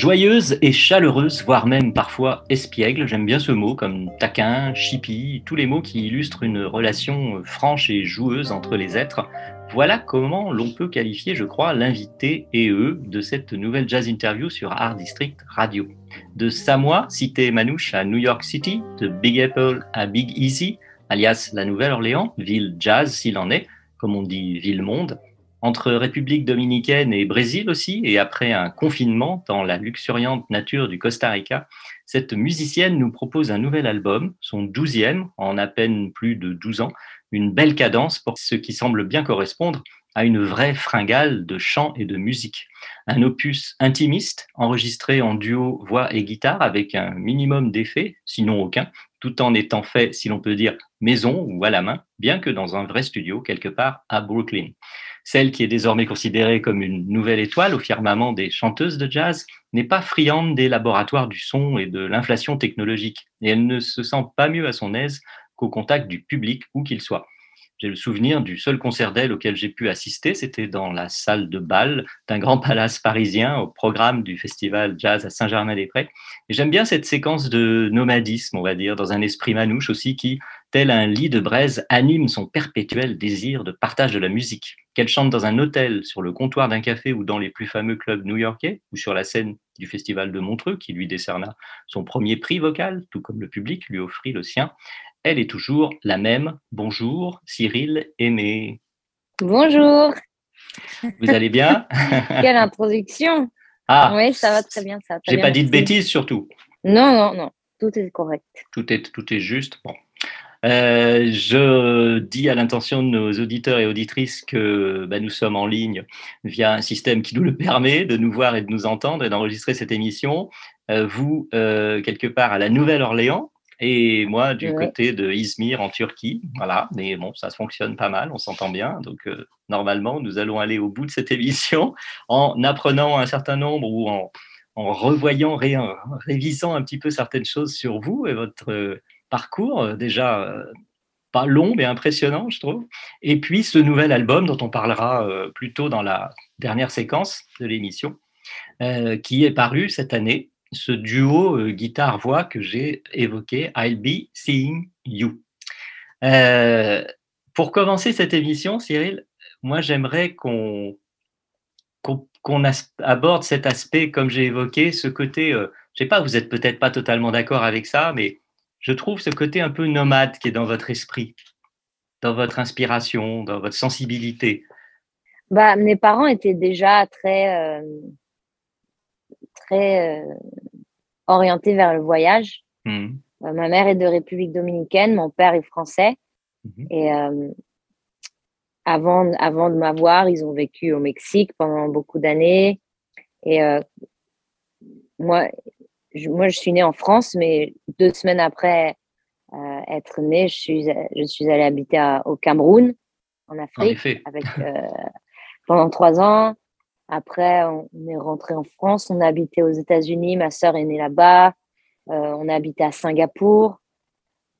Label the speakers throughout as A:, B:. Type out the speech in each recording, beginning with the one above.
A: Joyeuse et chaleureuse, voire même parfois espiègle, j'aime bien ce mot, comme taquin, chippie, tous les mots qui illustrent une relation franche et joueuse entre les êtres. Voilà comment l'on peut qualifier, je crois, l'invité et eux de cette nouvelle jazz interview sur Art District Radio. De Samoa, cité Manouche à New York City, de Big Apple à Big Easy, alias la Nouvelle-Orléans, ville jazz s'il en est, comme on dit ville-monde, entre République dominicaine et Brésil aussi, et après un confinement dans la luxuriante nature du Costa Rica, cette musicienne nous propose un nouvel album, son douzième, en à peine plus de 12 ans, une belle cadence pour ce qui semble bien correspondre à une vraie fringale de chant et de musique. Un opus intimiste, enregistré en duo voix et guitare avec un minimum d'effets, sinon aucun, tout en étant fait, si l'on peut dire, maison ou à la main, bien que dans un vrai studio quelque part à Brooklyn. Celle qui est désormais considérée comme une nouvelle étoile au firmament des chanteuses de jazz n'est pas friande des laboratoires du son et de l'inflation technologique, et elle ne se sent pas mieux à son aise qu'au contact du public, où qu'il soit. J'ai le souvenir du seul concert d'elle auquel j'ai pu assister, c'était dans la salle de bal d'un grand palace parisien au programme du festival jazz à Saint-Germain-des-Prés. Et j'aime bien cette séquence de nomadisme, on va dire, dans un esprit manouche aussi, qui, tel un lit de braise, anime son perpétuel désir de partage de la musique. Qu'elle chante dans un hôtel, sur le comptoir d'un café ou dans les plus fameux clubs new-yorkais, ou sur la scène du festival de Montreux, qui lui décerna son premier prix vocal, tout comme le public lui offrit le sien, elle est toujours la même. Bonjour, Cyril Aimé.
B: Bonjour.
A: Vous allez bien?
B: Quelle introduction.
A: Ah,
B: Oui, ça va très bien. Ça
A: j'ai pas dit de bêtises surtout.
B: Non, non, non. Tout est correct.
A: Tout est, tout est juste. Bon. Euh, je dis à l'intention de nos auditeurs et auditrices que bah, nous sommes en ligne via un système qui nous le permet de nous voir et de nous entendre et d'enregistrer cette émission. Euh, vous, euh, quelque part à la Nouvelle-Orléans, et moi du
B: Ouais.
A: côté de Izmir en Turquie. Voilà, mais bon, ça fonctionne pas mal, on s'entend bien. Donc, euh, normalement, nous allons aller au bout de cette émission en apprenant un certain nombre ou en, en revoyant, ré- en révisant un petit peu certaines choses sur vous et votre parcours, euh, déjà euh, pas long mais impressionnant, je trouve. Et puis ce nouvel album dont on parlera euh, plus tôt dans la dernière séquence de l'émission, qui est paru cette année, ce duo guitare-voix que j'ai évoqué, I'll Be Seeing You. Pour commencer cette émission, Cyril, moi j'aimerais qu'on qu'on as- aborde cet aspect, comme j'ai évoqué, ce côté, euh, je sais pas, vous êtes peut-être pas totalement d'accord avec ça, mais je trouve ce côté un peu nomade qui est dans votre esprit, dans votre inspiration, dans votre sensibilité.
B: Bah, mes parents étaient déjà très, euh, très euh, orientés vers le voyage.
A: Mhm.
B: Euh, ma mère est de République dominicaine, mon père est français.
A: Mhm.
B: Et euh, avant, avant de m'avoir, ils ont vécu au Mexique pendant beaucoup d'années. Et moi, je, moi, je suis née en France, mais deux semaines après euh, être née, je suis, je suis allée habiter à- au Cameroun, en Afrique, avec, euh, pendant trois ans. Après, on on est rentré en France, on a habité aux États-Unis, ma sœur est née là-bas, euh, on a habité à Singapour.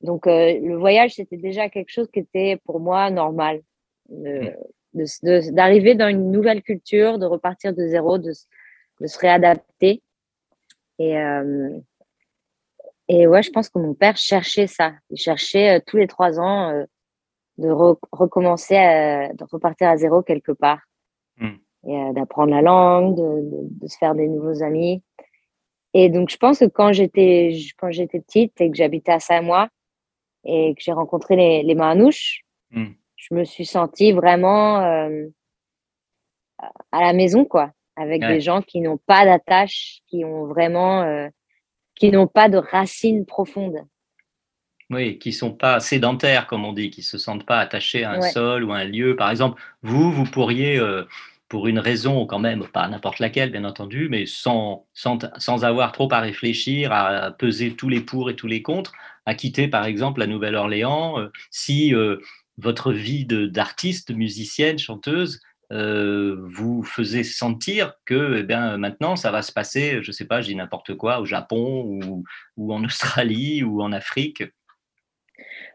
B: Donc, euh, le voyage, c'était déjà quelque chose qui était pour moi normal. De- D'arriver dans une nouvelle culture, de repartir de zéro, de, de se réadapter. Et, euh, et ouais, je pense que mon père cherchait ça. Il cherchait euh, tous les trois ans euh, de re- recommencer, à, de repartir à zéro quelque part.
A: Mm.
B: Et d'apprendre la langue, de, de, de se faire des nouveaux amis. Et donc, je pense que quand j'étais quand j'étais petite et que j'habitais à Samoa et que j'ai rencontré les, les Manouches,
A: Mm.
B: je me suis sentie vraiment euh, à la maison, quoi, avec
A: Ouais.
B: des gens qui n'ont pas d'attache, qui ont vraiment, euh, qui n'ont pas de racines profondes.
A: Oui, qui sont pas sédentaires, comme on dit, qui se sentent pas attachés à un
B: Ouais.
A: sol ou à un lieu. Par exemple, vous, vous pourriez, euh, pour une raison quand même, pas n'importe laquelle, bien entendu, mais sans, sans, sans avoir trop à réfléchir, à peser tous les pour et tous les contre, à quitter par exemple la Nouvelle-Orléans, euh, si votre vie de- d'artiste, musicienne, chanteuse, euh, vous faisait sentir que eh bien, maintenant ça va se passer, je ne sais pas, je dis n'importe quoi, au Japon ou, ou en Australie ou en Afrique.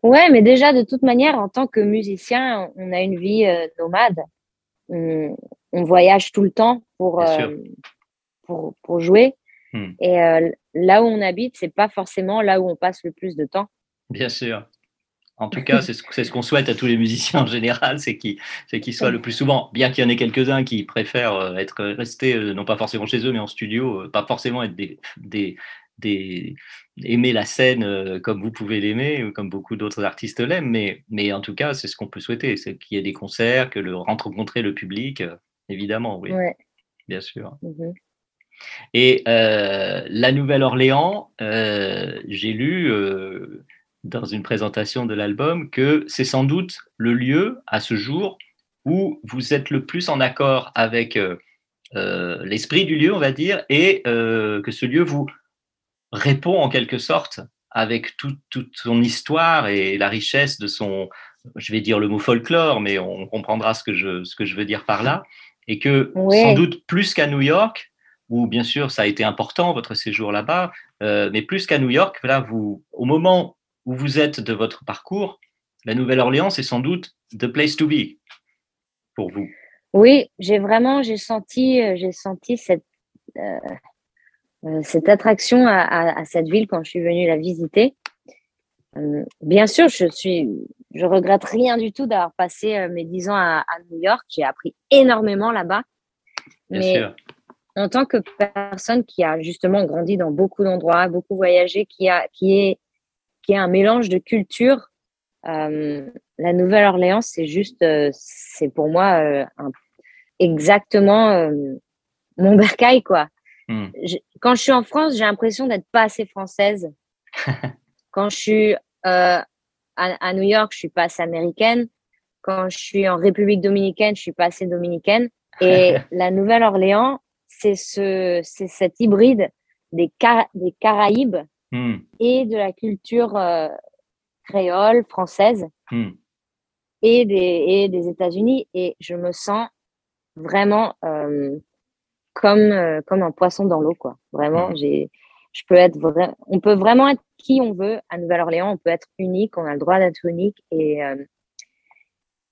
B: Ouais, mais déjà, de toute manière, en tant que musicien, on a une vie euh, nomade. On, on voyage tout le temps pour, euh, pour, pour jouer.
A: Hmm.
B: Et là où on habite, c'est pas forcément là où on passe le plus de temps.
A: Bien sûr. En tout cas, c'est ce, qu'on souhaite à tous les musiciens en général, c'est qu'ils soient le plus souvent, bien qu'il y en ait quelques-uns qui préfèrent euh, être restés, euh, non pas forcément chez eux, mais en studio, euh, pas forcément être des, des, des- aimer la scène comme vous pouvez l'aimer, comme beaucoup d'autres artistes l'aiment, mais, mais en tout cas, c'est ce qu'on peut souhaiter, c'est qu'il y ait des concerts, que le rencontrer le public, évidemment, oui,
B: Ouais.
A: bien sûr.
B: Mhm.
A: Et euh, la Nouvelle-Orléans, euh, j'ai lu euh, dans une présentation de l'album que c'est sans doute le lieu à ce jour où vous êtes le plus en accord avec euh, euh, l'esprit du lieu, on va dire, et euh, que ce lieu vous répond en quelque sorte avec tout- toute son histoire et la richesse de son, je vais dire le mot folklore, mais on comprendra ce que je, ce que je veux dire par là, et que sans doute plus qu'à New York, où bien sûr ça a été important votre séjour là-bas, euh, mais plus qu'à New York, là vous, au moment où vous êtes de votre parcours, la Nouvelle-Orléans c'est sans doute the place to be pour vous.
B: Oui, j'ai vraiment, j'ai senti, euh, j'ai senti cette, euh, euh, cette attraction à, à- à cette ville quand je suis venue la visiter. Euh, bien sûr, je suis, je regrette rien du tout d'avoir passé mes dix ans à, à New York. J'ai appris énormément là-bas.
A: Bien
B: Mais
A: sûr.
B: en tant que personne qui a justement grandi dans beaucoup d'endroits, beaucoup voyagé, qui a, qui est, qui est un mélange de culture, euh, la Nouvelle-Orléans, c'est juste, euh, c'est pour moi euh, un- exactement mon bercail, quoi.
A: Hmm.
B: Je- quand je suis en France, j'ai l'impression d'être pas assez française. quand je suis à, à New York, je suis pas assez américaine. Quand je suis en République dominicaine, je suis pas assez dominicaine. Et la Nouvelle-Orléans, c'est ce, c'est cet hybride des, des Caraïbes
A: Hmm,
B: et de la culture euh, créole, française
A: hmm.
B: et des, et des États-Unis. Et je me sens vraiment euh, comme, euh, comme un poisson dans l'eau, quoi. Vraiment, j'ai, je peux être on peut vraiment être qui on veut à Nouvelle-Orléans. On peut être unique, on a le droit d'être unique. Et,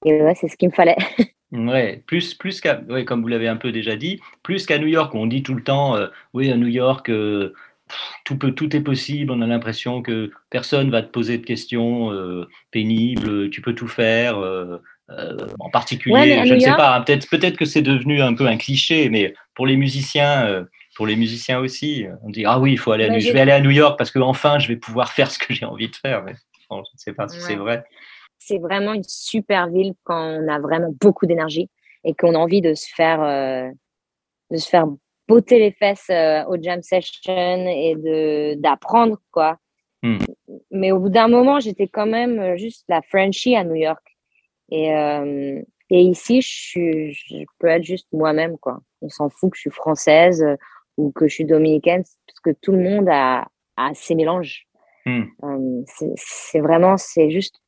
B: et ouais, c'est ce qu'il me fallait.
A: Ouais, plus, plus qu'à, ouais, comme vous l'avez un peu déjà dit, plus qu'à New York, où on dit tout le temps, euh, oui, à New York, euh, tout, peut, tout est possible, on a l'impression que personne va te poser de questions euh, pénibles, tu peux tout faire. euh, euh, en particulier,
B: Ouais,
A: je ne sais pas, hein, peut-être peut-être que c'est devenu un peu un cliché, mais pour les musiciens, pour les musiciens aussi, on dit ah oui, il faut aller à
B: Bah,
A: New- je vais aller à New York parce que enfin je vais pouvoir faire ce que j'ai envie de faire. Mais bon, je ne sais pas si c'est vrai.
B: c'est vraiment une super ville quand on a vraiment beaucoup d'énergie et qu'on a envie de se faire euh, de se faire botter les fesses euh, au jam session et de d'apprendre quoi.
A: Hmm.
B: Mais au bout d'un moment, j'étais quand même euh, juste la Frenchie à New York. Et euh, et ici, je suis je peux être juste moi-même quoi. On s'en fout que je suis française euh, ou que je suis dominicaine parce que tout le monde a a ses mélanges.
A: Hmm.
B: Euh, c'est c'est vraiment c'est juste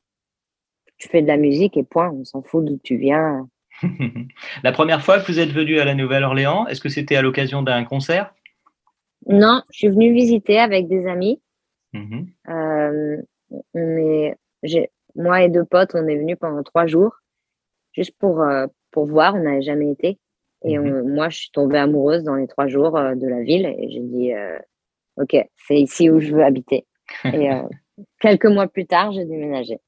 B: tu fais de la musique et point, on s'en fout d'où tu viens.
A: La première fois que vous êtes venu à la Nouvelle-Orléans, est-ce que c'était à l'occasion d'un concert?
B: Non, je suis venue visiter avec des amis.
A: Mhm.
B: Euh, on est, j'ai, moi et deux potes, on est venus pendant trois jours, juste pour, euh, pour voir, on n'avait jamais été. Et on- moi, je suis tombée amoureuse dans les trois jours euh, de la ville et j'ai dit, OK, c'est ici où je veux habiter. Et quelques mois plus tard, j'ai déménagé.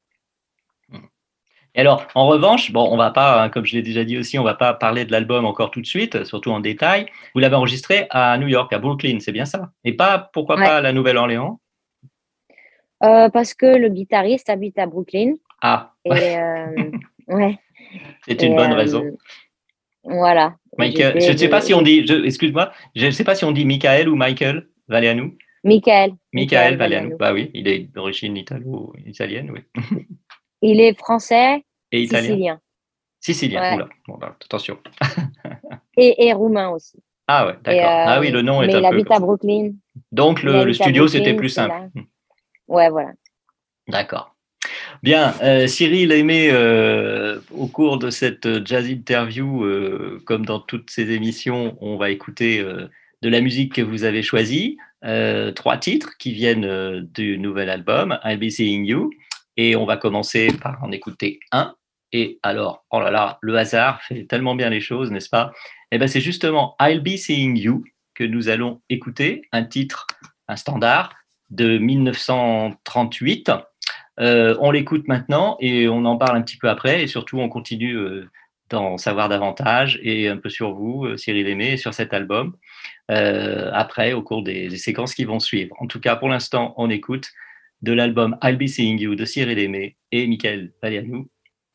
A: Et alors, en revanche, bon, on va pas, hein, comme je l'ai déjà dit aussi, on va pas parler de l'album encore tout de suite, surtout en détail. Vous l'avez enregistré à New York, à Brooklyn, c'est bien ça? Et pas, pourquoi
B: Ouais.
A: pas à la Nouvelle-Orléans?
B: Euh, parce que le guitariste habite à Brooklyn.
A: Ah,
B: Et euh, ouais.
A: c'est une
B: Et,
A: bonne
B: euh,
A: raison.
B: Voilà.
A: Michael, je ne sais pas si on dit, excuse-moi, je ne sais pas si on dit Michael ou Michael Valéanou.
B: Michael.
A: Michael Valiano. Bah oui, il est d'origine italo-italienne, oui.
B: Il est français,
A: Et italien.
B: sicilien.
A: Sicilien,
B: Ouais.
A: oula. Bon, bah, attention.
B: Et, et roumain aussi.
A: Ah ouais, d'accord.
B: Euh,
A: ah oui, le nom est
B: mais
A: un
B: il
A: peu.
B: habite
A: comme
B: à. Brooklyn.
A: Donc
B: il
A: le,
B: habite
A: studio, c'était plus simple.
B: là. Ouais, voilà.
A: D'accord. Bien, euh, Cyril Aimé, euh, au cours de cette euh, jazz interview, euh, comme dans toutes ces émissions, on va écouter euh, de la musique que vous avez choisie. Euh, trois titres qui viennent euh, du nouvel album, I'll Be Seeing You. Et on va commencer par en écouter un. Et alors, oh là là, le hasard fait tellement bien les choses, n'est-ce pas? Eh bien, c'est justement I'll Be Seeing You que nous allons écouter, un titre, un standard de 1938. Euh, on l'écoute maintenant et on en parle un petit peu après et surtout on continue euh, d'en savoir davantage et un peu sur vous, euh, Cyril Aimé, et sur cet album après au cours des séquences qui vont suivre. En tout cas, pour l'instant, on écoute de l'album I'll Be Seeing You de Cyril Aimé et Michael Valeriou,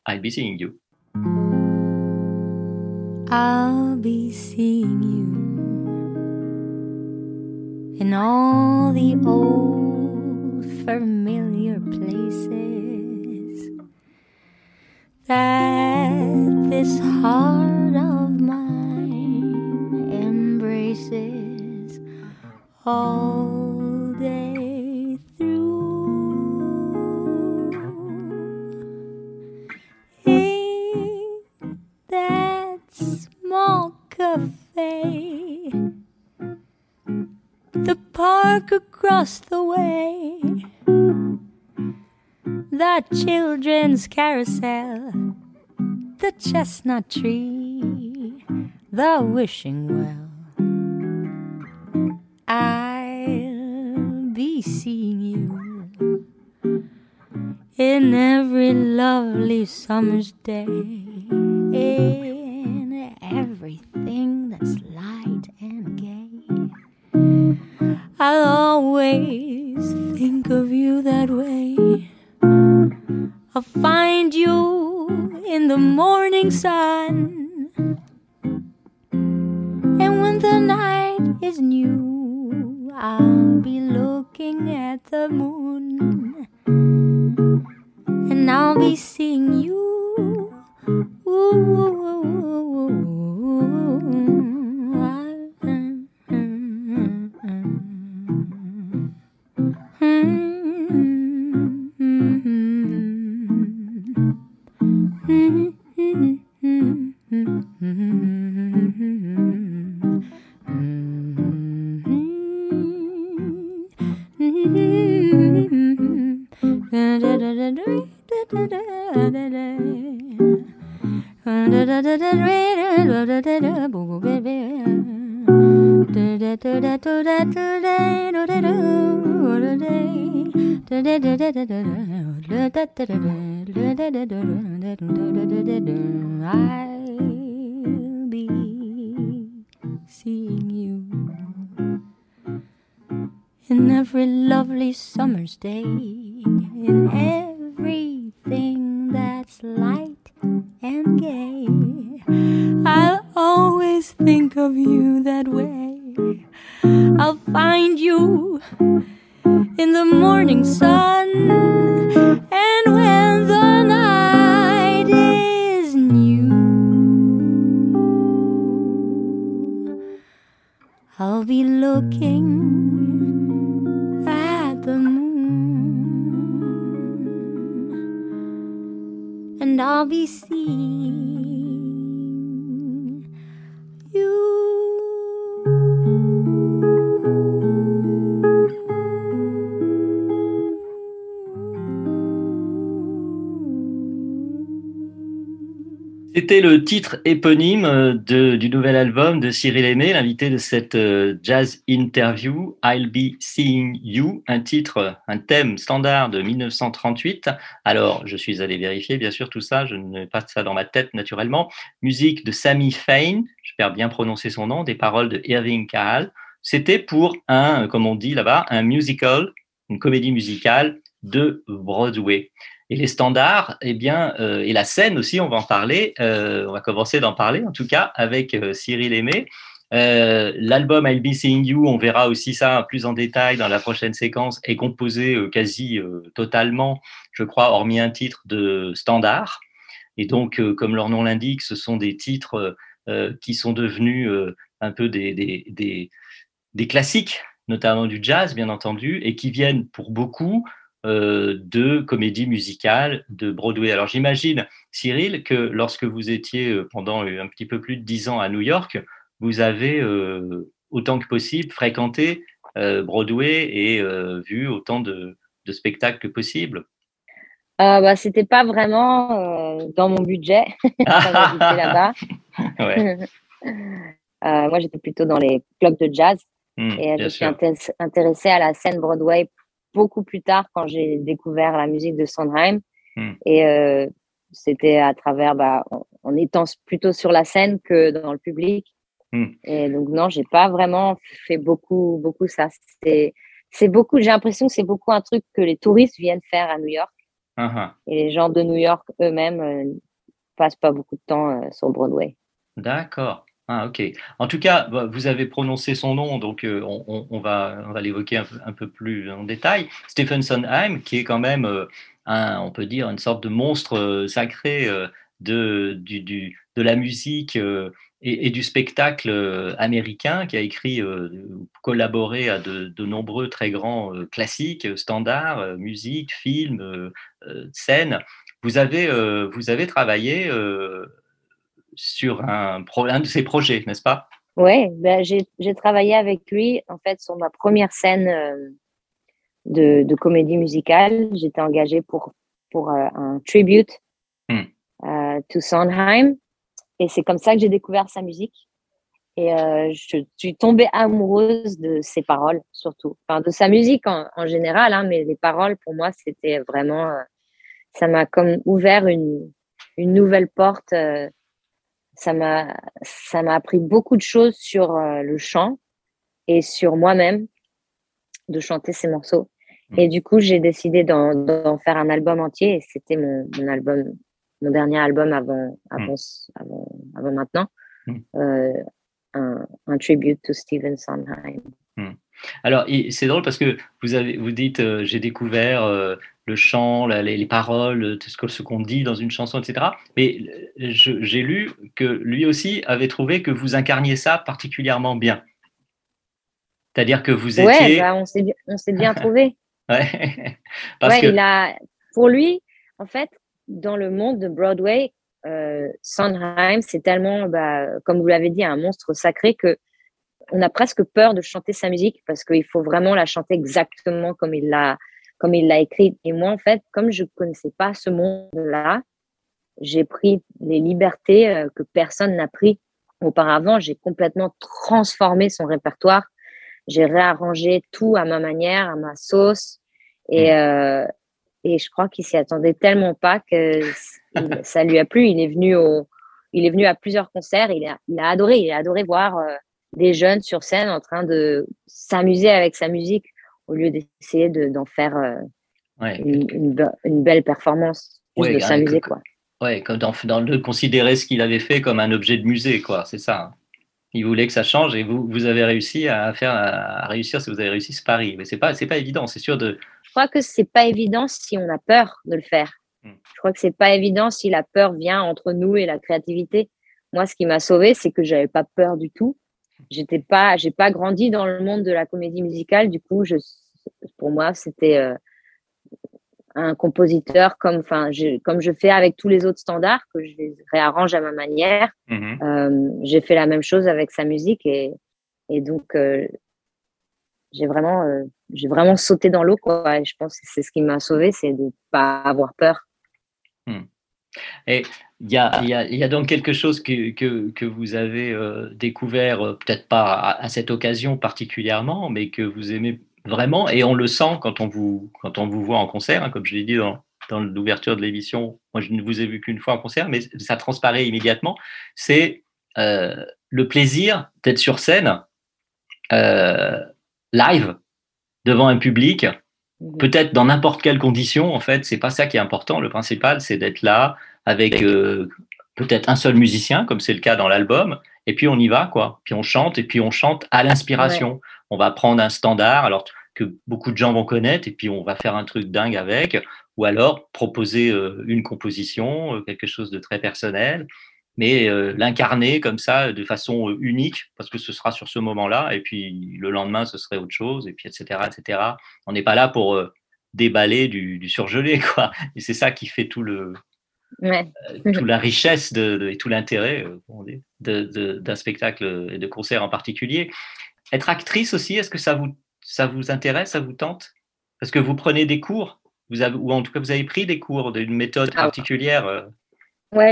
A: I'll Be Seeing You.
C: I'll be seeing you in all the old familiar places that this heart of mine embraces all park across the way, the children's carousel, the chestnut tree, the wishing well. I'll be seeing you in every lovely summer's day, in everything I'll always think of you that way. I'll find you in the morning sun. I'll Hmm. in every lovely summer's day, in hmm. everything
A: C'était le titre éponyme euh, du nouvel album de Cyril Aimé, l'invité de cette euh, jazz interview, I'll Be Seeing You, un titre, un thème standard de 1938. Alors, je suis allé vérifier, bien sûr, tout ça, je n'ai pas ça dans ma tête naturellement. Musique de Sammy Fain, j'espère bien prononcer son nom, des paroles de Irving Kahal. C'était pour un, euh, comme on dit là-bas, un musical, une comédie musicale de Broadway. Et les standards, eh bien, euh, et la scène aussi, on va en parler. euh, on va commencer d'en parler, en tout cas, avec euh, Cyril Aimé. L'album I'll Be Seeing You, on verra aussi ça plus en détail dans la prochaine séquence, est composé quasi totalement, je crois, hormis un titre de standard. Et donc, comme leur nom l'indique, ce sont des titres qui sont devenus un peu des, des classiques, notamment du jazz, bien entendu, et qui viennent pour beaucoup euh, de comédies musicales de Broadway. Alors j'imagine, Cyril, que lorsque vous étiez euh, pendant un petit peu plus de dix ans à New York, vous avez euh, autant que possible fréquenté euh, Broadway et vu autant de, de spectacles que possible.
B: Euh, bah, c'était pas vraiment euh, dans mon budget là-bas.
A: Ouais.
B: Euh, moi, j'étais plutôt dans les clubs de jazz
A: Hmm,
B: et je suis intéressée à la scène Broadway beaucoup plus tard quand j'ai découvert la musique de Sondheim.
A: Hmm.
B: Et euh, c'était à travers, bah, en, étant plutôt sur la scène que dans le public.
A: Hmm.
B: Et donc, non, j'ai pas vraiment fait beaucoup, beaucoup ça. C'est, c'est beaucoup, j'ai l'impression que c'est beaucoup un truc que les touristes viennent faire à New York.
A: Ah, ah.
B: Et les gens de New York eux-mêmes euh, passent pas beaucoup de temps euh, sur Broadway.
A: D'accord. Ah, ok. En tout cas, bah, vous avez prononcé son nom, donc euh, on, va, l'évoquer un, peu- plus en détail. Stephen Sondheim, qui est quand même, euh, un, on peut dire, une sorte de monstre euh, sacré de, la musique et, du spectacle américain, qui a écrit, collaboré à de, de nombreux très grands classiques, standards, musique, films, scènes. Vous avez, vous avez travaillé sur un, pro- un de ces projets, n'est-ce pas?
B: Ouais, ben j'ai travaillé avec lui en fait sur ma première scène euh, de, de comédie musicale. J'étais engagée pour pour euh, un tribute euh, to Sondheim et c'est comme ça que j'ai découvert sa musique et je suis tombée amoureuse de ses paroles surtout, enfin de sa musique en, en général, hein, mais les paroles pour moi c'était vraiment ça m'a comme ouvert une une nouvelle porte. euh, ça m'a ça m'a appris beaucoup de choses sur euh, le chant et sur moi-même de chanter ces morceaux.
A: Mm.
B: Et du coup, j'ai décidé d'en faire un album entier et c'était mon, mon album, mon dernier album avant, avant, ce- avant, avant maintenant,
A: Mm.
B: euh, un, un tribute to Stephen Sondheim.
A: Alors, et c'est drôle parce que vous, avez, vous dites, euh, j'ai découvert euh, le chant, la- les, les paroles, euh, tout ce qu'on dit dans une chanson, etc. Mais j'ai lu que lui aussi avait trouvé que vous incarniez ça particulièrement bien. C'est-à-dire que vous
B: Ouais,
A: étiez...
B: bah, on s'est bien, on s'est bien trouvé.
A: Ouais. Parce
B: ouais,
A: que...
B: il a, pour lui, en fait, dans le monde de Broadway, euh, Sondheim, c'est tellement, bah, comme vous l'avez dit, un monstre sacré que on a presque peur de chanter sa musique parce qu'il faut vraiment la chanter exactement comme il l'a, comme il l'a écrite. Et moi, en fait, comme je connaissais pas ce monde-là, j'ai pris les libertés euh, que personne n'a pris auparavant. J'ai complètement transformé son répertoire. J'ai réarrangé tout à ma manière, à ma sauce. Et, euh, et je crois qu'il s'y attendait tellement pas que ça lui a plu. Il est venu au, il est venu à plusieurs concerts. Il a, il a adoré. Il a adoré voir euh, des jeunes sur scène en train de s'amuser avec sa musique au lieu d'essayer de- d'en faire euh,
A: Ouais.
B: une, une be- une belle performance, juste
A: Ouais,
B: de s'amuser quoi.
A: Ouais, comme dans, dans de considérer ce qu'il avait fait comme un objet de musée, quoi. C'est ça. hein. Il voulait que ça change et vous, vous avez réussi à faire, à réussir si vous avez réussi ce pari. Mais c'est pas, c'est pas évident. C'est sûr de.
B: Je crois que c'est pas évident si on a peur de le faire.
A: Mm.
B: Je crois que c'est pas évident si la peur vient entre nous et la créativité. Moi, ce qui m'a sauvé, c'est que j'avais pas peur du tout. J'étais pas, j'ai pas grandi dans le monde de la comédie musicale. Du coup, je, pour moi, c'était euh, un compositeur comme, enfin, je, comme je fais avec tous les autres standards que je réarrange à ma manière.
A: Mhm.
B: Euh, j'ai fait la même chose avec sa musique et, et donc euh, j'ai vraiment, j'ai vraiment sauté dans l'eau quoi. Et je pense que c'est ce qui m'a sauvé, c'est de pas avoir peur.
A: Et il y a, donc quelque chose que, que, vous avez euh, découvert, euh, peut-être pas à, cette occasion particulièrement, mais que vous aimez vraiment, et on le sent quand on vous, quand on vous voit en concert, hein, comme je l'ai dit dans, dans l'ouverture de l'émission. Moi, je ne vous ai vu qu'une fois en concert, mais ça transparaît immédiatement. C'est euh, le plaisir d'être sur scène, live, devant un public, peut-être dans n'importe quelle condition. En fait, c'est pas ça qui est important. Le principal, c'est d'être là avec euh, peut-être un seul musicien, comme c'est le cas dans l'album, et puis on y va, quoi. Puis on chante, et puis on chante à l'inspiration. On va prendre un standard, alors que beaucoup de gens vont connaître, et puis on va faire un truc dingue avec, ou alors proposer euh, une composition, euh, quelque chose de très personnel, mais euh, l'incarner comme ça de façon unique, parce que ce sera sur ce moment-là, et puis le lendemain, ce serait autre chose, et puis etc. etc. On n'est pas là pour déballer du, surgelé, quoi. Et c'est ça qui fait tout le, toute la richesse de, et tout l'intérêt d'un spectacle et de concert en particulier. Être actrice aussi, est-ce que ça vous, ça vous intéresse, ça vous tente? Parce que vous prenez des cours vous avez, ou en tout cas vous avez pris des cours d'une méthode ah particulière euh?
B: Ouais,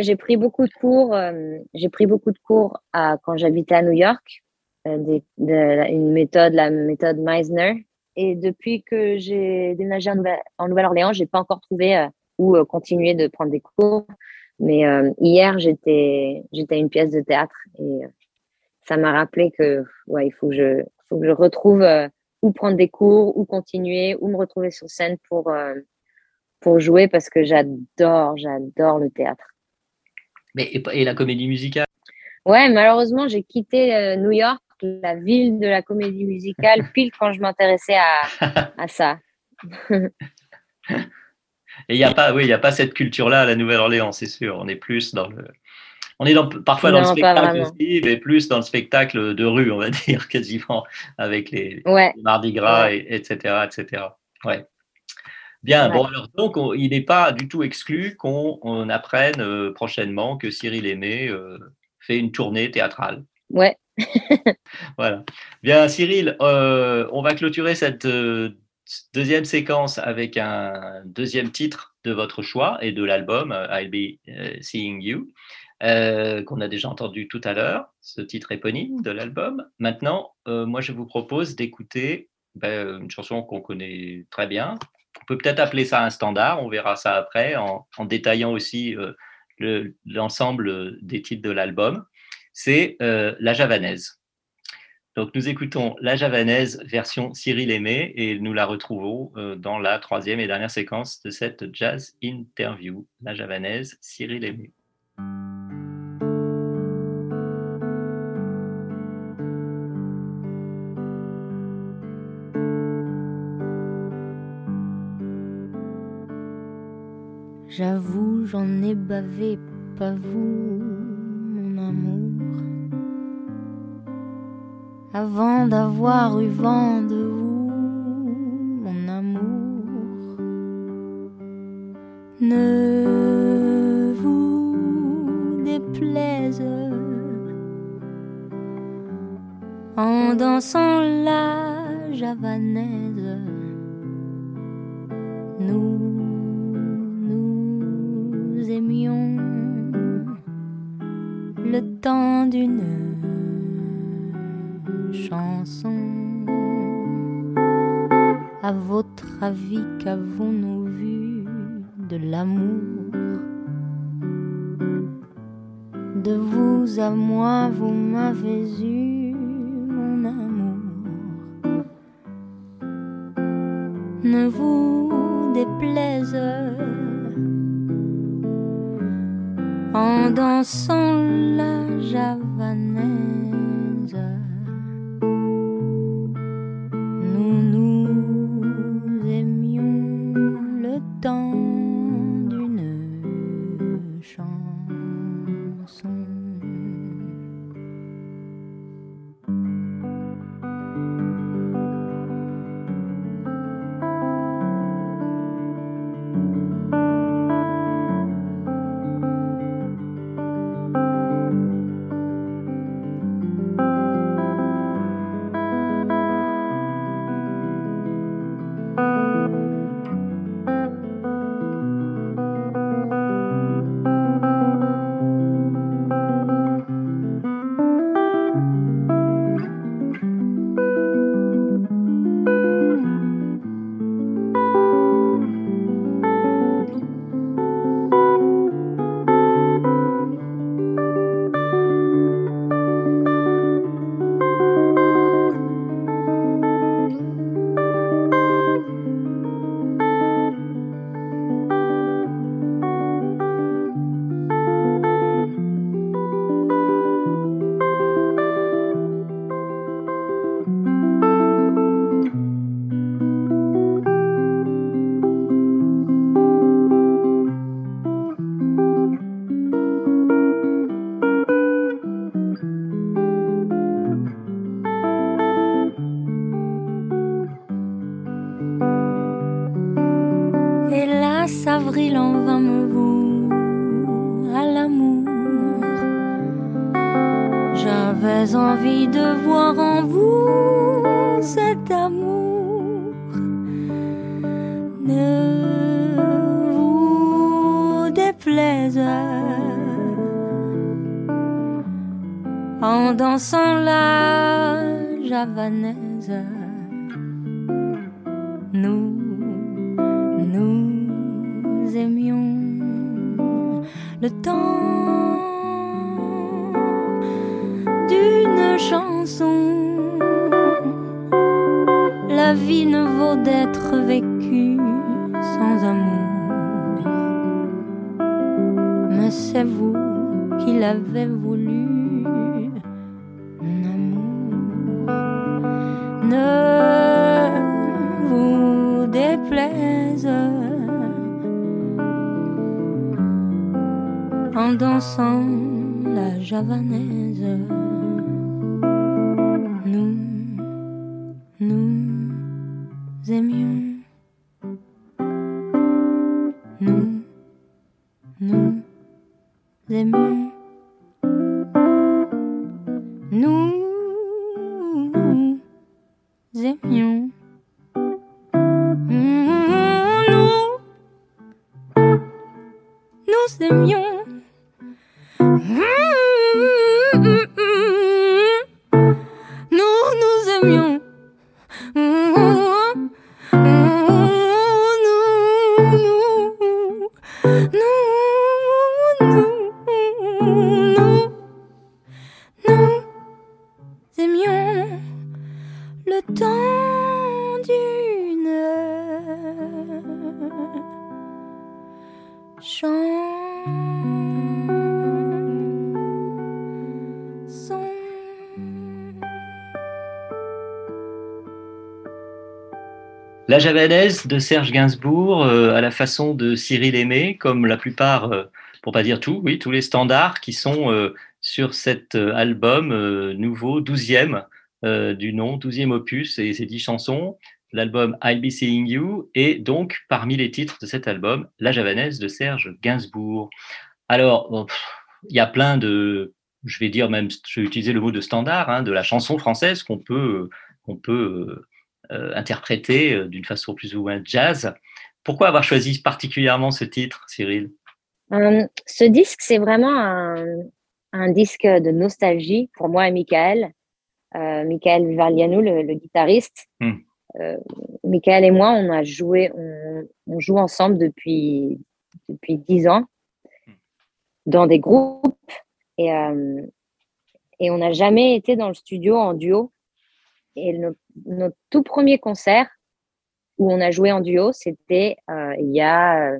B: j'ai pris beaucoup de cours. Euh, j'ai pris beaucoup de cours à, quand j'habitais à New York, euh, une méthode, la méthode Meisner. Et depuis que j'ai déménagé en, Nouvelle-Orléans, j'ai pas encore trouvé où continuer de prendre des cours. Mais hier, j'étais j'étais à une pièce de théâtre et ça m'a rappelé que ouais, il faut que je faut que je retrouve ou prendre des cours, ou continuer, ou me retrouver sur scène pour, euh, pour jouer parce que j'adore, j'adore le théâtre.
A: Mais et, la comédie musicale?
B: Ouais, malheureusement, j'ai quitté euh, New York, la ville de la comédie musicale, pile quand je m'intéressais à, à ça.
A: et il n'y a pas, oui, il a pas cette culture-là à la Nouvelle-Orléans, c'est sûr. On est plus dans le, on est dans, parfois dans le spectacle aussi, mais plus dans le spectacle de rue, on va dire, quasiment, avec les, Mardi Gras, etc., etc. Ouais. Bien, bon, alors, donc, il n'est pas du tout exclu qu'on apprenne euh, prochainement que Cyril Aimé euh, fait une tournée théâtrale.
B: Ouais.
A: voilà. Bien, Cyril, euh, on va clôturer cette deuxième séquence avec un deuxième titre de votre choix et de l'album I'll Be Seeing You. Euh, qu'on a déjà entendu tout à l'heure, ce titre éponyme de l'album. Maintenant, euh, moi, je vous propose d'écouter ben, une chanson qu'on connaît très bien. On peut peut-être appeler ça un standard, on verra ça après, en, détaillant aussi euh, l'ensemble des titres de l'album. C'est La Javanaise. Donc, nous écoutons La Javanaise version Cyril Aimé et nous la retrouvons dans la troisième et dernière séquence de cette jazz interview. La Javanaise, Cyril Aimé.
C: J'avoue, j'en ai bavé, pas vous, mon amour. Avant d'avoir eu vent de vous, mon amour. Ne vous déplaise en dansant la javanaise. Le temps d'une chanson. À votre avis, qu'avons-nous vu de l'amour? De vous à moi, vous m'avez eu, mon amour. Ne vous déplaise en dansant la javanaise. Mais c'est vous qui l'avez voulu, mon amour. Ne vous déplaise en dansant la javanaise.
A: La javanaise de Serge Gainsbourg, euh, à la façon de Cyril Aimé, comme la plupart, euh, pour pas dire tout, oui, tous les standards qui sont euh, sur cet euh, album euh, nouveau, 12e euh, du nom, 12e opus, et ces 10 chansons, l'album I'll Be Seeing You, et donc parmi les titres de cet album, La javanaise de Serge Gainsbourg. Alors, il y a plein de, je vais dire même, je vais utiliser le mot de standard, hein, de la chanson française qu'on peut, qu'on peut euh, interpréter euh, d'une façon plus ou moins jazz. Pourquoi avoir choisi particulièrement ce titre, Cyril?
B: Euh, ce disque, c'est vraiment un, un disque de nostalgie pour moi et Michael. Euh, Michael Valianou, le, le guitariste.
A: Hmm.
B: Euh, Michael et moi, on a joué, on, on joue ensemble depuis depuis dix ans dans des groupes et et on n'a jamais été dans le studio en duo. Et no- notre tout premier concert où on a joué en duo, c'était euh, il y a euh,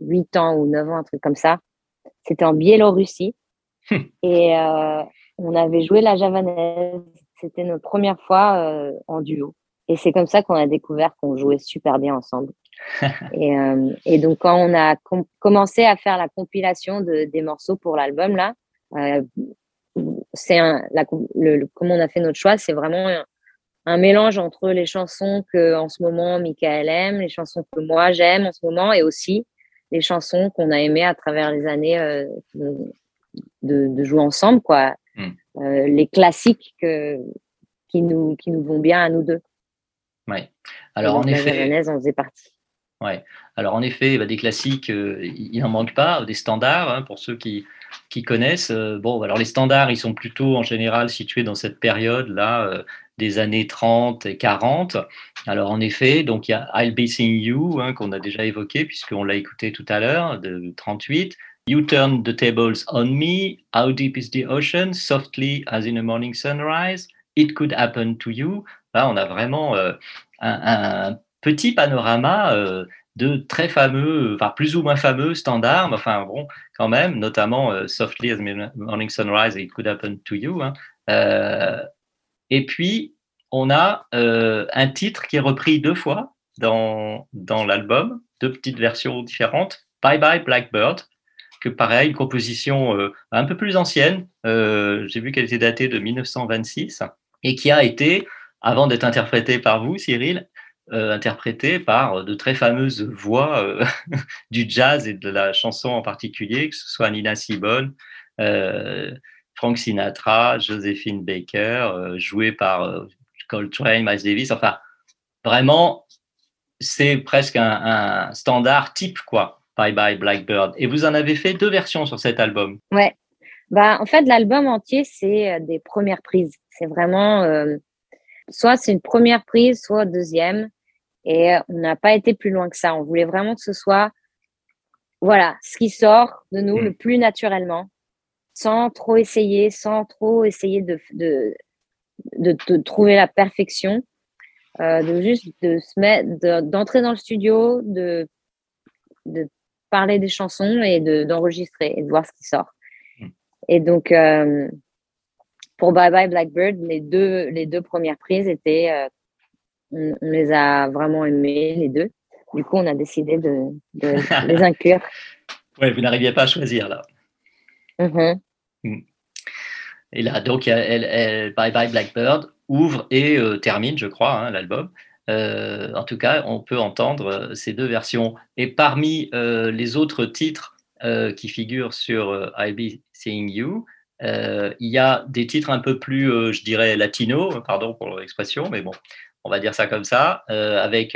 B: 8 ans ou 9 ans, un truc comme ça. C'était en Biélorussie. et euh, on avait joué la javanaise. C'était notre première fois euh, en duo. Et c'est comme ça qu'on a découvert qu'on jouait super bien ensemble. et, euh, et donc, quand on a com- commencé à faire la compilation de, des morceaux pour l'album, là, euh, c'est la, le, le- comment on a fait notre choix, c'est vraiment un, un mélange entre les chansons que en ce moment Michael aime, les chansons que moi j'aime en ce moment, et aussi les chansons qu'on a aimées à travers les années euh, de, de jouer ensemble, quoi.
A: Mm.
B: Euh, les classiques que, qui, nous, qui nous vont bien à nous deux.
A: Ouais. Alors en
B: la
A: effet,
B: en faisait partie.
A: Ouais. Alors en effet, bah, des classiques, euh, il n'en manque pas, des standards hein, pour ceux qui, qui connaissent. Euh, bon, alors les standards, ils sont plutôt en général situés dans cette période-là euh, des années 30 et 40. Alors en effet, donc il y a I'll Be Seeing You hein, qu'on a déjà évoqué puisqu'on l'a écouté tout à l'heure de 38. You turn the tables on me. How deep is the ocean? Softly as in a morning sunrise. It could happen to you. Là, on a vraiment euh, un, petit panorama euh, de très fameux, enfin plus ou moins fameux standards, mais enfin bon, quand même, notamment euh, Softly as a Morning Sunrise It Could Happen to You. hein. Et puis, on a euh, un titre qui est repris deux fois dans, dans l'album, deux petites versions différentes. Bye Bye Blackbird, que pareil, une composition euh, un peu plus ancienne. Euh, J'ai vu qu'elle était datée de 1926 et qui a été, avant d'être interprétée par vous, Cyril, interprétées par de très fameuses voix du jazz et de la chanson en particulier, que ce soit Nina Simone, Frank Sinatra, Josephine Baker, euh, joué par euh, Coltrane, Miles Davis. Enfin, vraiment, c'est presque un, un standard type, quoi. Bye Bye Blackbird. Et vous en avez fait deux versions sur cet album.
B: Ouais. Bah, en fait, l'album entier, c'est euh, des premières prises. C'est vraiment, euh, soit c'est une première prise, soit deuxième. Et on n'a pas été plus loin que ça. On voulait vraiment que ce soit, voilà, ce qui sort de nous
A: Mm.
B: le plus naturellement, sans trop essayer, sans trop essayer de, de, de, de trouver la perfection, euh, de juste de se mettre, de- d'entrer dans le studio, de, de parler des chansons et de, d'enregistrer et de voir ce qui sort.
A: Mm.
B: Et donc, euh, pour Bye Bye Blackbird, les deux, les deux premières prises étaient, euh, on, on les a vraiment aimées, les deux. Du coup, on a décidé de, de les inclure.
A: Ouais, vous n'arriviez pas à choisir là.
B: Mhm.
A: Et là, donc, elle, Bye Bye Blackbird ouvre et euh, termine, je crois, hein, l'album. Euh, en tout cas, on peut entendre euh, ces deux versions. Et parmi les autres titres qui figurent sur I'll Be Seeing You, il y a des titres un peu plus, je dirais, latino, pardon pour l'expression, mais bon, on va dire ça comme ça, avec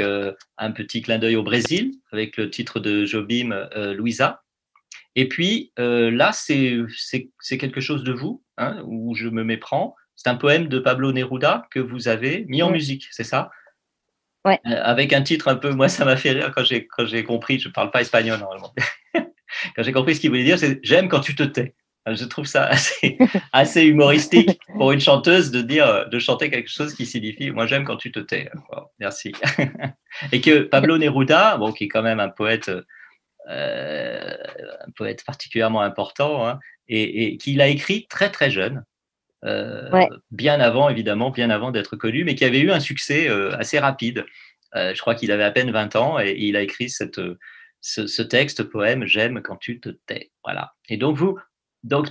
A: un petit clin d'œil au Brésil, avec le titre de Jobim, Louisa. Et puis euh, là, c'est quelque chose de vous, hein, où je me méprends. C'est un poème de Pablo Neruda que vous avez mis en
B: Ouais.
A: musique, c'est ça?
B: Ouais.
A: Euh, avec un titre un peu, moi ça m'a fait rire quand j'ai compris, je parle pas espagnol normalement, quand j'ai compris ce qu'il voulait dire, c'est j'aime quand tu te tais. Je trouve ça assez, assez humoristique pour une chanteuse de dire, de chanter quelque chose qui signifie moi j'aime quand tu te tais. Wow, merci. Et que Pablo Neruda, bon, qui est quand même un poète, euh, un poète particulièrement important, hein, et, et qu'il a écrit très très jeune, euh,
B: Ouais.
A: bien avant évidemment, bien avant d'être connu, mais qui avait eu un succès euh, assez rapide. Euh, je crois qu'il avait à peine 20 ans et, il a écrit cette, euh, ce, ce texte poème J'aime quand tu te tais. Voilà. Et donc vous, donc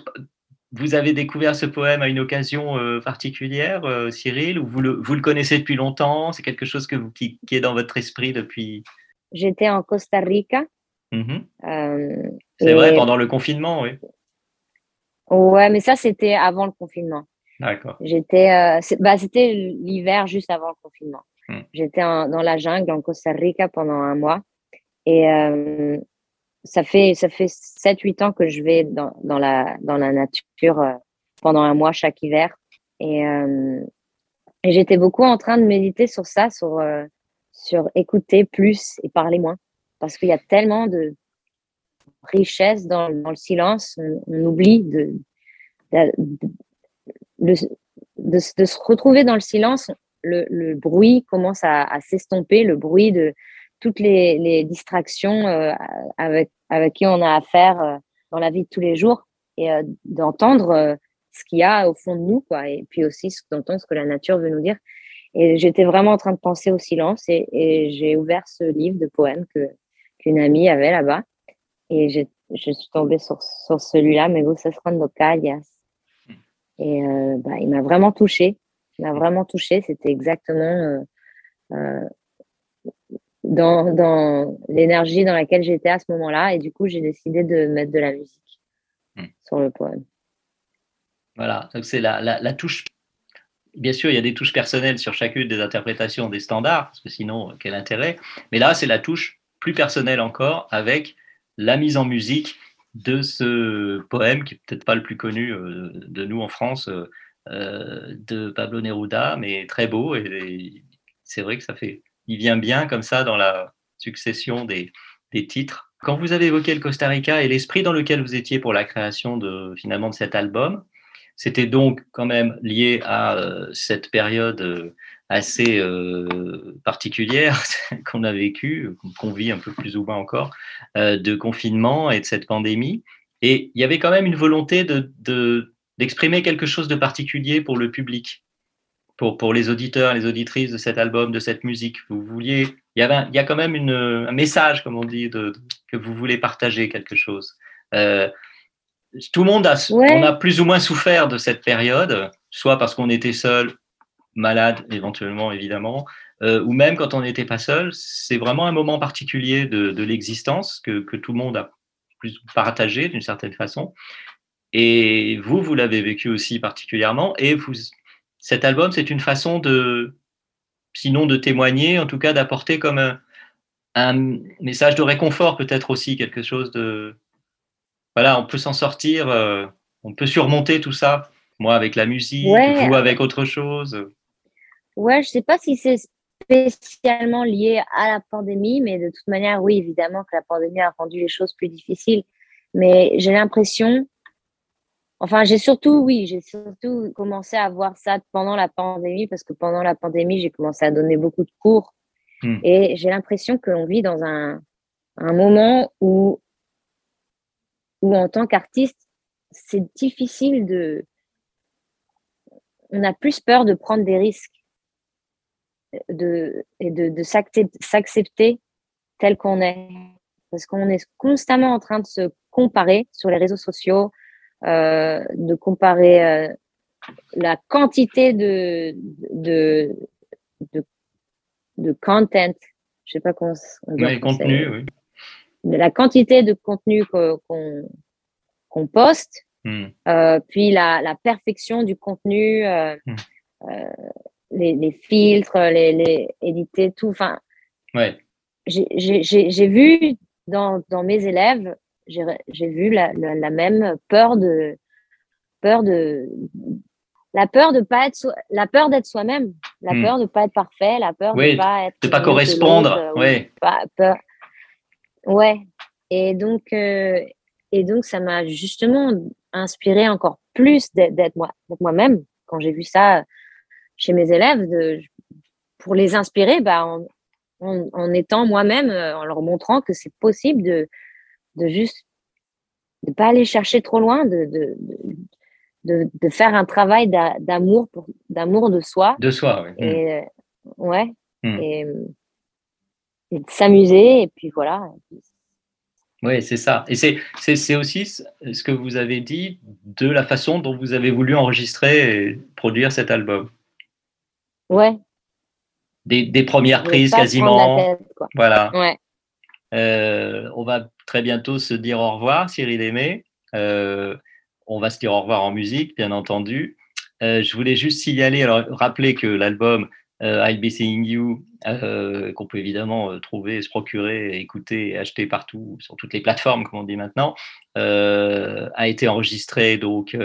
A: vous avez découvert ce poème à une occasion euh, particulière, euh, Cyril, ou vous le, vous le connaissez depuis longtemps? C'est quelque chose que vous, qui, qui est dans votre esprit depuis?
B: J'étais en Costa Rica.
A: Mhm.
B: euh,
A: C'est
B: et-
A: vrai, pendant le confinement, oui.
B: Ouais, mais ça, c'était avant le confinement.
A: D'accord.
B: J'étais, euh, c'est- bah, c'était l'hiver juste avant le confinement.
A: Hmm.
B: J'étais en- dans la jungle en Costa Rica pendant un mois et euh, ça fait ça fait 7-8 ans que je vais dans, dans la dans la nature pendant un mois chaque hiver et, et j'étais beaucoup en train de méditer sur ça, sur sur écouter plus et parler moins parce qu'il y a tellement de richesse dans, le silence, on, oublie de, de, se retrouver dans le silence, le, bruit commence à, s'estomper, le bruit de toutes les, distractions euh, avec, avec qui on a affaire euh, dans la vie de tous les jours et euh, d'entendre ce qu'il y a au fond de nous, quoi, et puis aussi d'entendre ce que la nature veut nous dire. Et j'étais vraiment en train de penser au silence et, et j'ai ouvert ce livre de poèmes que qu'une amie avait là-bas et j'ai- je suis tombée sur, sur celui-là, Me gustas cuando callas. Et euh, bah, il m'a vraiment touchée. Il m'a vraiment touchée. C'était exactement euh, euh, dans, dans l'énergie dans laquelle j'étais à ce moment-là. Et du coup, j'ai décidé de mettre de la musique
A: Mm.
B: sur le poème.
A: Voilà, donc c'est la, la, la touche. Bien sûr, il y a des touches personnelles sur chacune des interprétations des standards, parce que sinon, quel intérêt? Mais là, c'est la touche plus personnelle encore, avec la mise en musique de ce poème, qui est peut-être pas le plus connu euh, de nous en France, euh, euh, de Pablo Neruda, mais très beau. Et, c'est vrai que ça fait. Il vient bien comme ça dans la succession des, titres. Quand vous avez évoqué le Costa Rica et l'esprit dans lequel vous étiez pour la création de finalement de cet album, c'était donc quand même lié à cette période assez euh, particulière qu'on a vécue, qu'on vit un peu plus ou moins encore, euh, de confinement et de cette pandémie. Et il y avait quand même une volonté de, de, d'exprimer quelque chose de particulier pour le public, pour, pour les auditeurs, les auditrices de cet album, de cette musique. Vous vouliez, il y, avait il y a quand même une, un message, comme on dit, de, de, que vous voulez partager quelque chose. Euh, tout le monde a,
B: Ouais.
A: on a plus ou moins souffert de cette période, soit parce qu'on était seul, malade éventuellement, évidemment, euh, ou même quand on n'était pas seul. C'est vraiment un moment particulier de, de l'existence que, que, tout le monde a plus partagé d'une certaine façon. Et vous, vous l'avez vécu aussi particulièrement. Et vous, cet album, c'est une façon de, sinon de témoigner, en tout cas d'apporter comme un, un, message de réconfort, peut-être aussi quelque chose de... Voilà, on peut s'en sortir, euh, on peut surmonter tout ça. Moi avec la musique,
B: Ouais.
A: vous avec autre chose.
B: Ouais, je sais pas si c'est spécialement lié à la pandémie, mais de toute manière, oui, évidemment que la pandémie a rendu les choses plus difficiles. Mais j'ai l'impression, enfin, j'ai surtout, oui, j'ai surtout commencé à voir ça pendant la pandémie, parce que pendant la pandémie, j'ai commencé à donner beaucoup de cours.
A: Hmm.
B: Et j'ai l'impression que l'on vit dans un, un moment où, où, en tant qu'artiste, c'est difficile de. On a plus peur de prendre des risques de, et de, de s'accepter- tel qu'on est. Parce qu'on est constamment en train de se comparer sur les réseaux sociaux, euh, de comparer euh, la quantité de, de, de, de content, je sais pas comment on dit en
A: Oui,
B: français,
A: contenu, oui.
B: la quantité de contenu qu'on qu'on poste,
A: Hmm.
B: euh, puis la, la perfection du contenu, euh, les, les filtres, les, les éditer, tout. Enfin,
A: Ouais.
B: j'ai- vu dans, dans mes élèves, j'ai vu la, la, la même peur de peur de la peur de pas être so- la peur d'être soi-même, la
A: Hmm.
B: peur de pas être parfait, la peur
A: Oui,
B: de pas être
A: de pas correspondre,
B: ou
A: ouais.
B: pas- peur- ouais. Et donc euh, et donc ça m'a justement inspiré encore plus d'être d'être moi d'être moi-même quand j'ai vu ça chez mes élèves de pour les inspirer bah en, en, en étant moi-même euh, en leur montrant que c'est possible de de juste de pas aller chercher trop loin de de, de, faire un travail d'a- d'amour pour d'amour de soi
A: De soi, oui. Hmm.
B: et euh, ouais
A: Hmm.
B: et, euh, et de s'amuser et puis voilà
A: Oui, c'est ça. Et c'est, aussi ce que vous avez dit de la façon dont vous avez voulu enregistrer et produire cet album.
B: Ouais
A: Des, des premières prises quasiment.
B: tête.
A: Voilà.
B: ouais
A: Euh, on va très bientôt se dire au revoir, Cyril Aimé. Euh, on va se dire au revoir en musique, bien entendu. Euh, je voulais juste signaler, alors rappeler que l'album I'll Be Seeing You, qu'on peut évidemment trouver, se procurer, écouter et acheter partout, sur toutes les plateformes, comme on dit maintenant, a été enregistré donc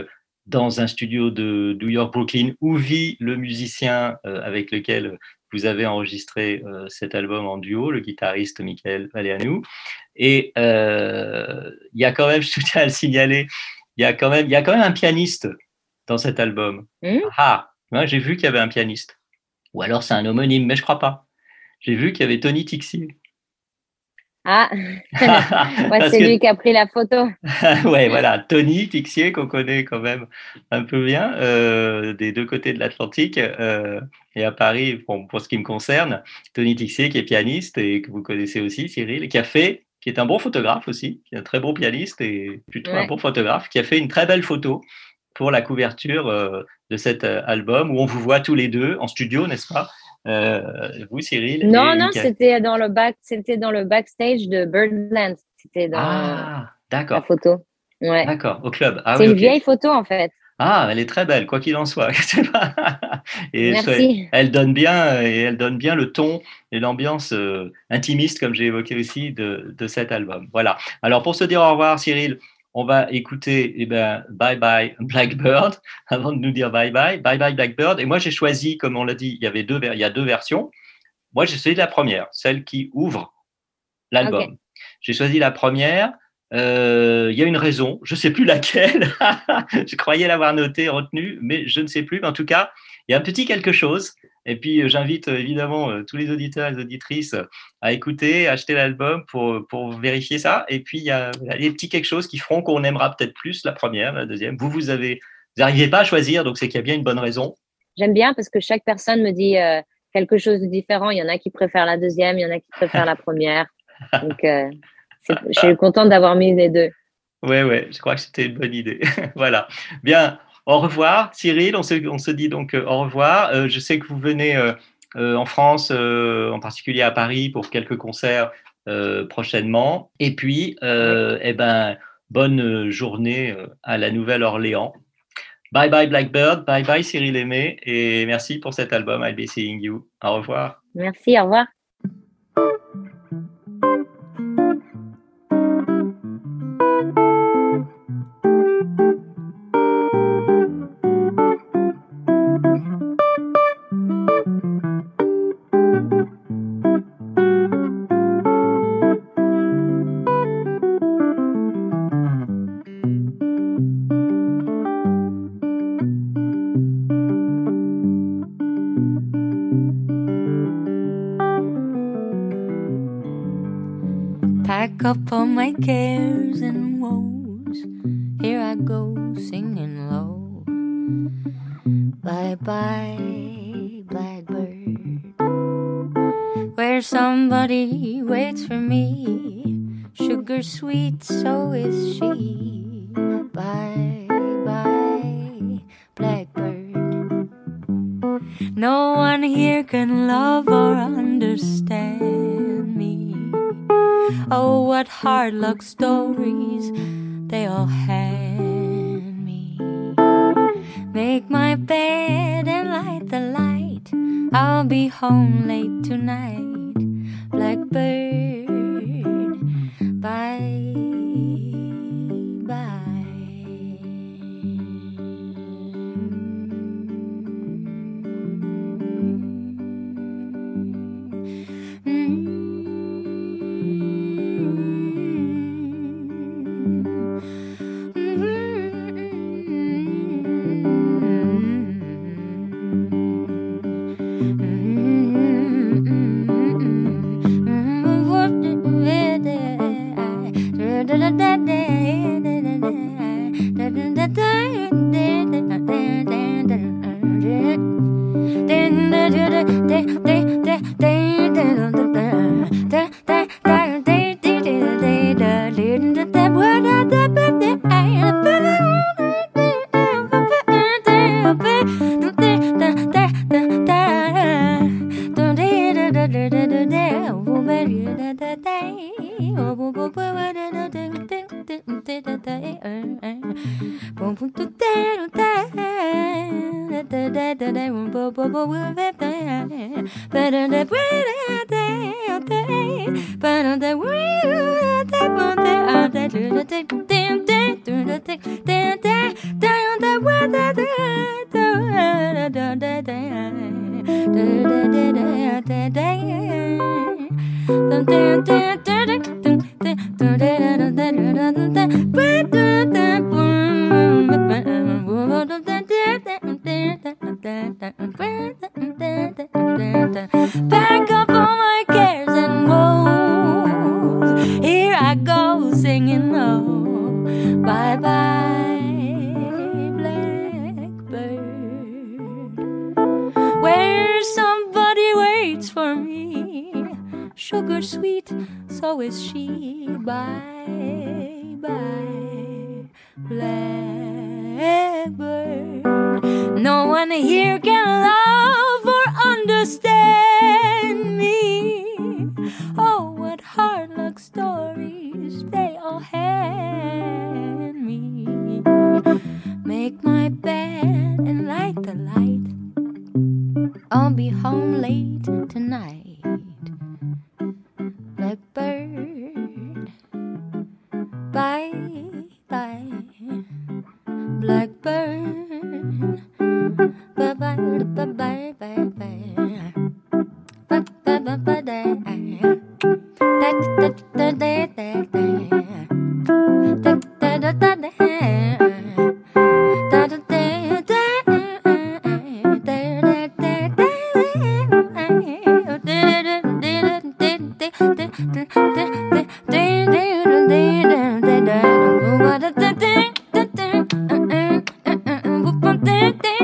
A: dans un studio de New York, Brooklyn, où vit le musicien euh, avec lequel vous avez enregistré euh, cet album en duo, le guitariste Michael Valeanu. Et euh, il y a quand même, je tiens à le signaler, il y a quand même, il y a quand même un pianiste dans cet album.
B: Hmm.
A: Ah, moi j'ai vu qu'il y avait un pianiste. Ou alors c'est un homonyme, mais je crois pas. J'ai vu qu'il y avait Tony Tixier.
B: Ah. Ouais, c'est
A: que-
B: lui qui a pris la photo.
A: Ouais, voilà, Tony Tixier, qu'on connaît quand même un peu bien, euh, des deux côtés de l'Atlantique. euh, et à Paris, bon, pour ce qui me concerne, Tony Tixier, qui est pianiste et que vous connaissez aussi, Cyril, qui a fait, qui est un bon photographe aussi, qui est un très bon pianiste et plutôt un bon photographe, qui a fait une très belle photo pour la couverture euh, de cet album où on vous voit tous les deux en studio, n'est-ce pas? Vous, Cyril
B: non non c'était dans le back c'était dans le backstage de Birdland c'était dans
A: Ah,
B: la photo ouais
A: d'accord, au club. Ah,
B: c'est
A: oui,
B: une vieille photo en fait
A: Ah, elle est très belle, quoi qu'il en soit. et
B: Merci.
A: elle donne bien et elle donne bien le ton et l'ambiance euh, intimiste, comme j'ai évoqué aussi, de, de cet album. Voilà. Alors pour se dire au revoir, Cyril, on va écouter eh ben, Bye Bye Blackbird avant de nous dire Bye Bye. Bye Bye Blackbird. Et moi, j'ai choisi, comme on l'a dit, il y avait deux, il y a deux versions. Moi, j'ai choisi la première, celle qui ouvre l'album. J'ai choisi la première. Euh, Il y a une raison, je ne sais plus laquelle. je croyais l'avoir notée, retenue, mais je ne sais plus. Mais en tout cas, il y a un petit quelque chose. Et puis, euh, j'invite euh, évidemment euh, tous les auditeurs et les auditrices à écouter, à acheter l'album pour, pour vérifier ça. Et puis, il y a des petits quelque chose qui feront qu'on aimera peut-être plus la première, la deuxième. Vous, vous avez, vous n'arrivez pas à choisir, donc c'est qu'il y a bien une bonne raison.
B: j'aime bien parce que chaque personne me dit euh, quelque chose de différent il y en a qui préfèrent la deuxième il y en a qui préfèrent la première donc euh, je suis contente d'avoir mis les deux
A: Ouais, ouais, je crois que c'était une bonne idée. voilà. Bien, Au revoir, Cyril. On se, dit donc euh, au revoir. Euh, je sais que vous venez euh, en France, en particulier à Paris, pour quelques concerts prochainement. Et puis, eh ben, bonne journée à la Nouvelle-Orléans. Bye bye Blackbird, bye bye Cyril Aimé, et merci pour cet album I'll Be Seeing You. Au revoir.
B: Merci, au revoir.
C: que Pack up all my cares and woes. Here I go singing oh, low. Bye bye, blackbird. Where somebody waits for me. Sugar sweet, so is she. Bye bye, blackbird. No one here can love
D: there, there.